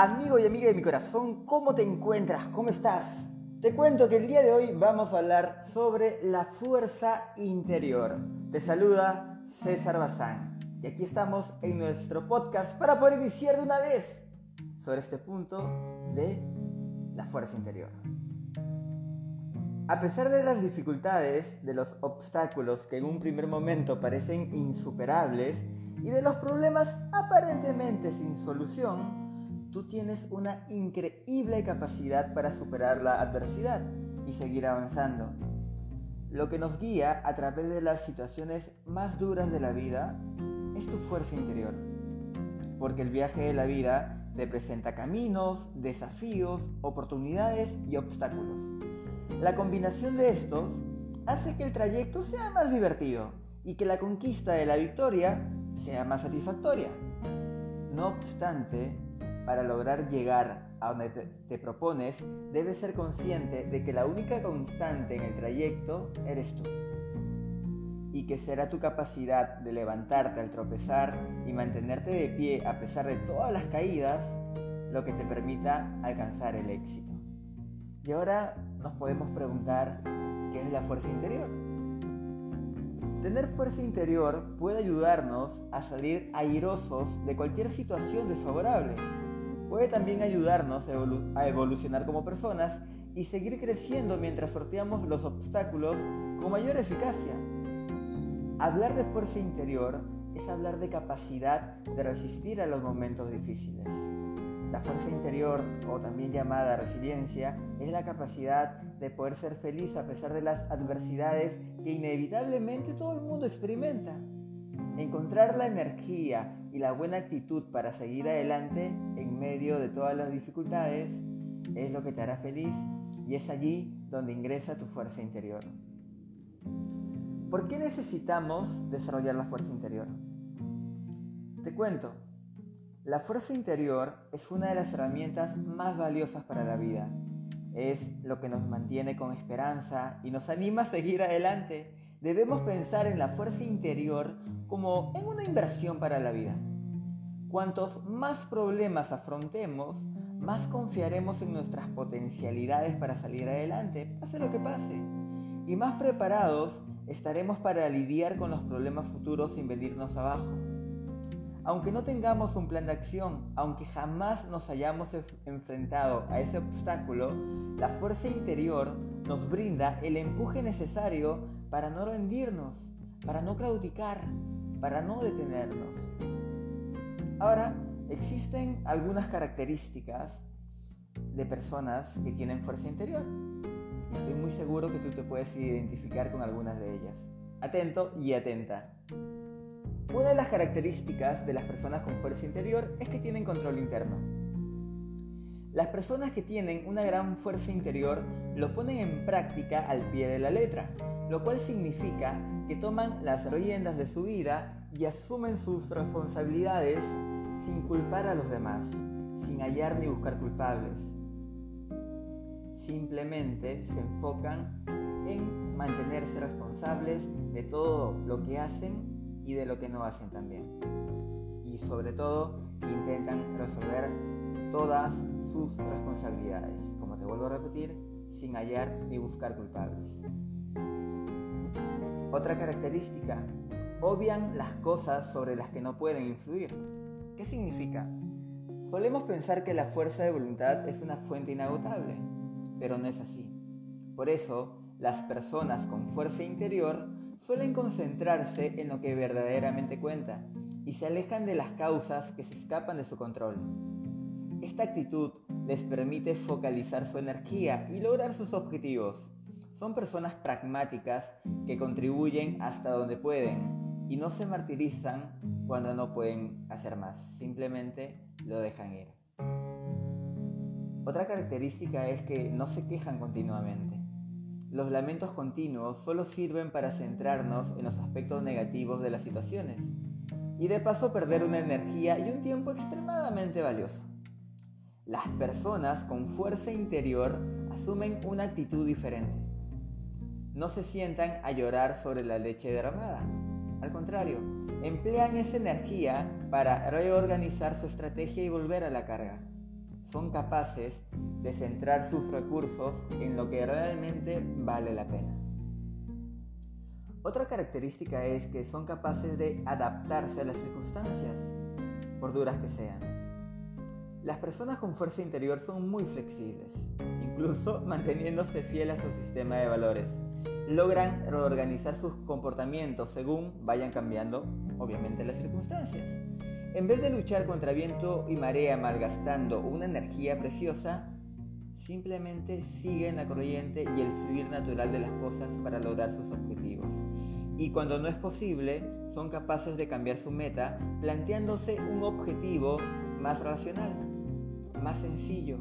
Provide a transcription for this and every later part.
Amigo y amiga de mi corazón, ¿cómo te encuentras? ¿Cómo estás? Te cuento que el día de hoy vamos a hablar sobre la fuerza interior. Te saluda César Bazán. Y aquí estamos en nuestro podcast para poder iniciar de una vez sobre este punto de la fuerza interior. A pesar de las dificultades, de los obstáculos que en un primer momento parecen insuperables y de los problemas aparentemente sin solución, tú tienes una increíble capacidad para superar la adversidad y seguir avanzando. Lo que nos guía a través de las situaciones más duras de la vida es tu fuerza interior. Porque el viaje de la vida te presenta caminos, desafíos, oportunidades y obstáculos. La combinación de estos hace que el trayecto sea más divertido y que la conquista de la victoria sea más satisfactoria. No obstante, para lograr llegar a donde te, propones, debes ser consciente de que la única constante en el trayecto eres tú. Y que será tu capacidad de levantarte al tropezar y mantenerte de pie a pesar de todas las caídas lo que te permita alcanzar el éxito. Y ahora nos podemos preguntar, ¿qué es la fuerza interior? Tener fuerza interior puede ayudarnos a salir airosos de cualquier situación desfavorable puede también ayudarnos a evolucionar como personas y seguir creciendo mientras sorteamos los obstáculos con mayor eficacia. Hablar de fuerza interior es hablar de capacidad de resistir a los momentos difíciles. La fuerza interior, o también llamada resiliencia, es la capacidad de poder ser feliz a pesar de las adversidades que inevitablemente todo el mundo experimenta. Encontrar la energía y la buena actitud para seguir adelante en medio de todas las dificultades es lo que te hará feliz y es allí donde ingresa tu fuerza interior. ¿Por qué necesitamos desarrollar la fuerza interior? Te cuento, la fuerza interior es una de las herramientas más valiosas para la vida. Es lo que nos mantiene con esperanza y nos anima a seguir adelante. Debemos pensar en la fuerza interior como en una inversión para la vida. Cuantos más problemas afrontemos, más confiaremos en nuestras potencialidades para salir adelante, pase lo que pase. Y más preparados estaremos para lidiar con los problemas futuros sin venirnos abajo. Aunque no tengamos un plan de acción, aunque jamás nos hayamos enfrentado a ese obstáculo, la fuerza interior nos brinda el empuje necesario para no rendirnos, para no claudicar, para no detenernos. Ahora, existen algunas características de personas que tienen fuerza interior. Estoy muy seguro que tú te puedes identificar con algunas de ellas. Atento y atenta. Una de las características de las personas con fuerza interior es que tienen control interno. Las personas que tienen una gran fuerza interior lo ponen en práctica al pie de la letra, lo cual significa que toman las riendas de su vida y asumen sus responsabilidades sin culpar a los demás, sin hallar ni buscar culpables. Simplemente se enfocan en mantenerse responsables de todo lo que hacen y de lo que no hacen también. Y sobre todo intentan resolver todas sus responsabilidades, como te vuelvo a repetir, sin hallar ni buscar culpables. Otra característica, obvian las cosas sobre las que no pueden influir. ¿Qué significa? Solemos pensar que la fuerza de voluntad es una fuente inagotable, pero no es así. Por eso, las personas con fuerza interior suelen concentrarse en lo que verdaderamente cuenta y se alejan de las causas que se escapan de su control. Esta actitud les permite focalizar su energía y lograr sus objetivos son personas pragmáticas que contribuyen hasta donde pueden y no se martirizan cuando no pueden hacer más, simplemente lo dejan ir. Otra característica es que no se quejan continuamente. Los lamentos continuos solo sirven para centrarnos en los aspectos negativos de las situaciones y de paso perder una energía y un tiempo extremadamente valioso. Las personas con fuerza interior asumen una actitud diferente no se sientan a llorar sobre la leche derramada. Al contrario, emplean esa energía para reorganizar su estrategia y volver a la carga. son capaces de centrar sus recursos en lo que realmente vale la pena. Otra característica es que son capaces de adaptarse a las circunstancias, por duras que sean. Las personas con fuerza interior son muy flexibles, incluso manteniéndose fieles a su sistema de valores. Logran reorganizar sus comportamientos según vayan cambiando, obviamente, las circunstancias. En vez de luchar contra viento y marea malgastando una energía preciosa, simplemente siguen la corriente y el fluir natural de las cosas para lograr sus objetivos. Y cuando no es posible, son capaces de cambiar su meta planteándose un objetivo más racional, más sencillo.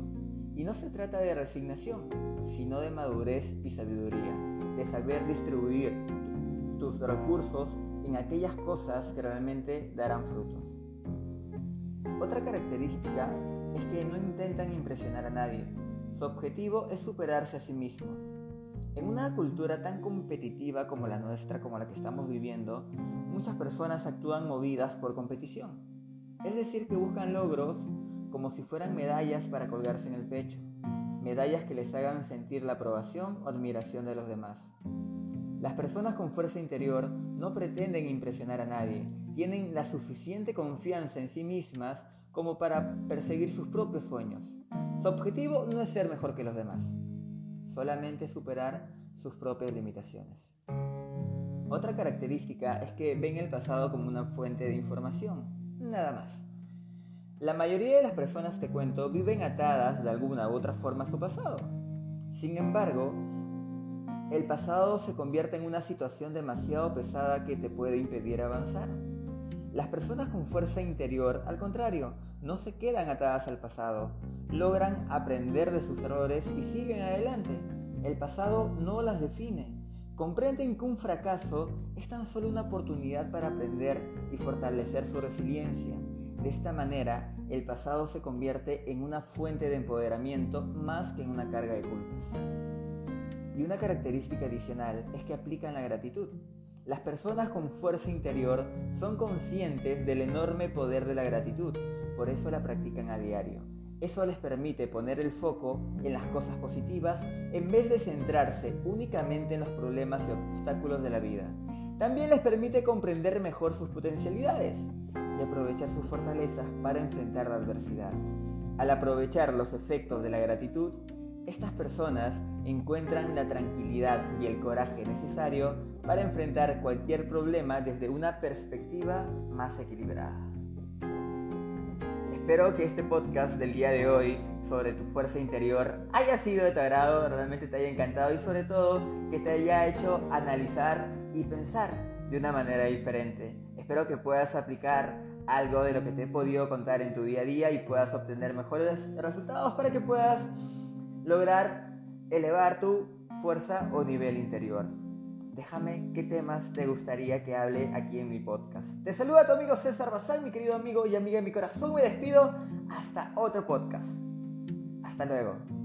Y no se trata de resignación, sino de madurez y sabiduría, de saber distribuir tus recursos en aquellas cosas que realmente darán frutos. Otra característica es que no intentan impresionar a nadie. Su objetivo es superarse a sí mismos. En una cultura tan competitiva como la nuestra, como la que estamos viviendo, muchas personas actúan movidas por competición. Es decir, que buscan logros como si fueran medallas para colgarse en el pecho, medallas que les hagan sentir la aprobación o admiración de los demás. Las personas con fuerza interior no pretenden impresionar a nadie, tienen la suficiente confianza en sí mismas como para perseguir sus propios sueños. Su objetivo no es ser mejor que los demás, solamente superar sus propias limitaciones. Otra característica es que ven el pasado como una fuente de información, nada más. La mayoría de las personas, te cuento, viven atadas de alguna u otra forma a su pasado. Sin embargo, el pasado se convierte en una situación demasiado pesada que te puede impedir avanzar. Las personas con fuerza interior, al contrario, no se quedan atadas al pasado, logran aprender de sus errores y siguen adelante. El pasado no las define. Comprenden que un fracaso es tan solo una oportunidad para aprender y fortalecer su resiliencia. De esta manera, el pasado se convierte en una fuente de empoderamiento más que en una carga de culpas. Y una característica adicional es que aplican la gratitud. Las personas con fuerza interior son conscientes del enorme poder de la gratitud, por eso la practican a diario. Eso les permite poner el foco en las cosas positivas en vez de centrarse únicamente en los problemas y obstáculos de la vida. También les permite comprender mejor sus potencialidades y aprovechar sus fortalezas para enfrentar la adversidad. Al aprovechar los efectos de la gratitud, estas personas encuentran la tranquilidad y el coraje necesario para enfrentar cualquier problema desde una perspectiva más equilibrada. Espero que este podcast del día de hoy sobre tu fuerza interior haya sido de tu agrado, realmente te haya encantado y sobre todo que te haya hecho analizar y pensar de una manera diferente. Espero que puedas aplicar algo de lo que te he podido contar en tu día a día y puedas obtener mejores resultados para que puedas lograr elevar tu fuerza o nivel interior. Déjame qué temas te gustaría que hable aquí en mi podcast. Te saluda tu amigo César Bazán, mi querido amigo y amiga de mi corazón. Me despido hasta otro podcast. Hasta luego.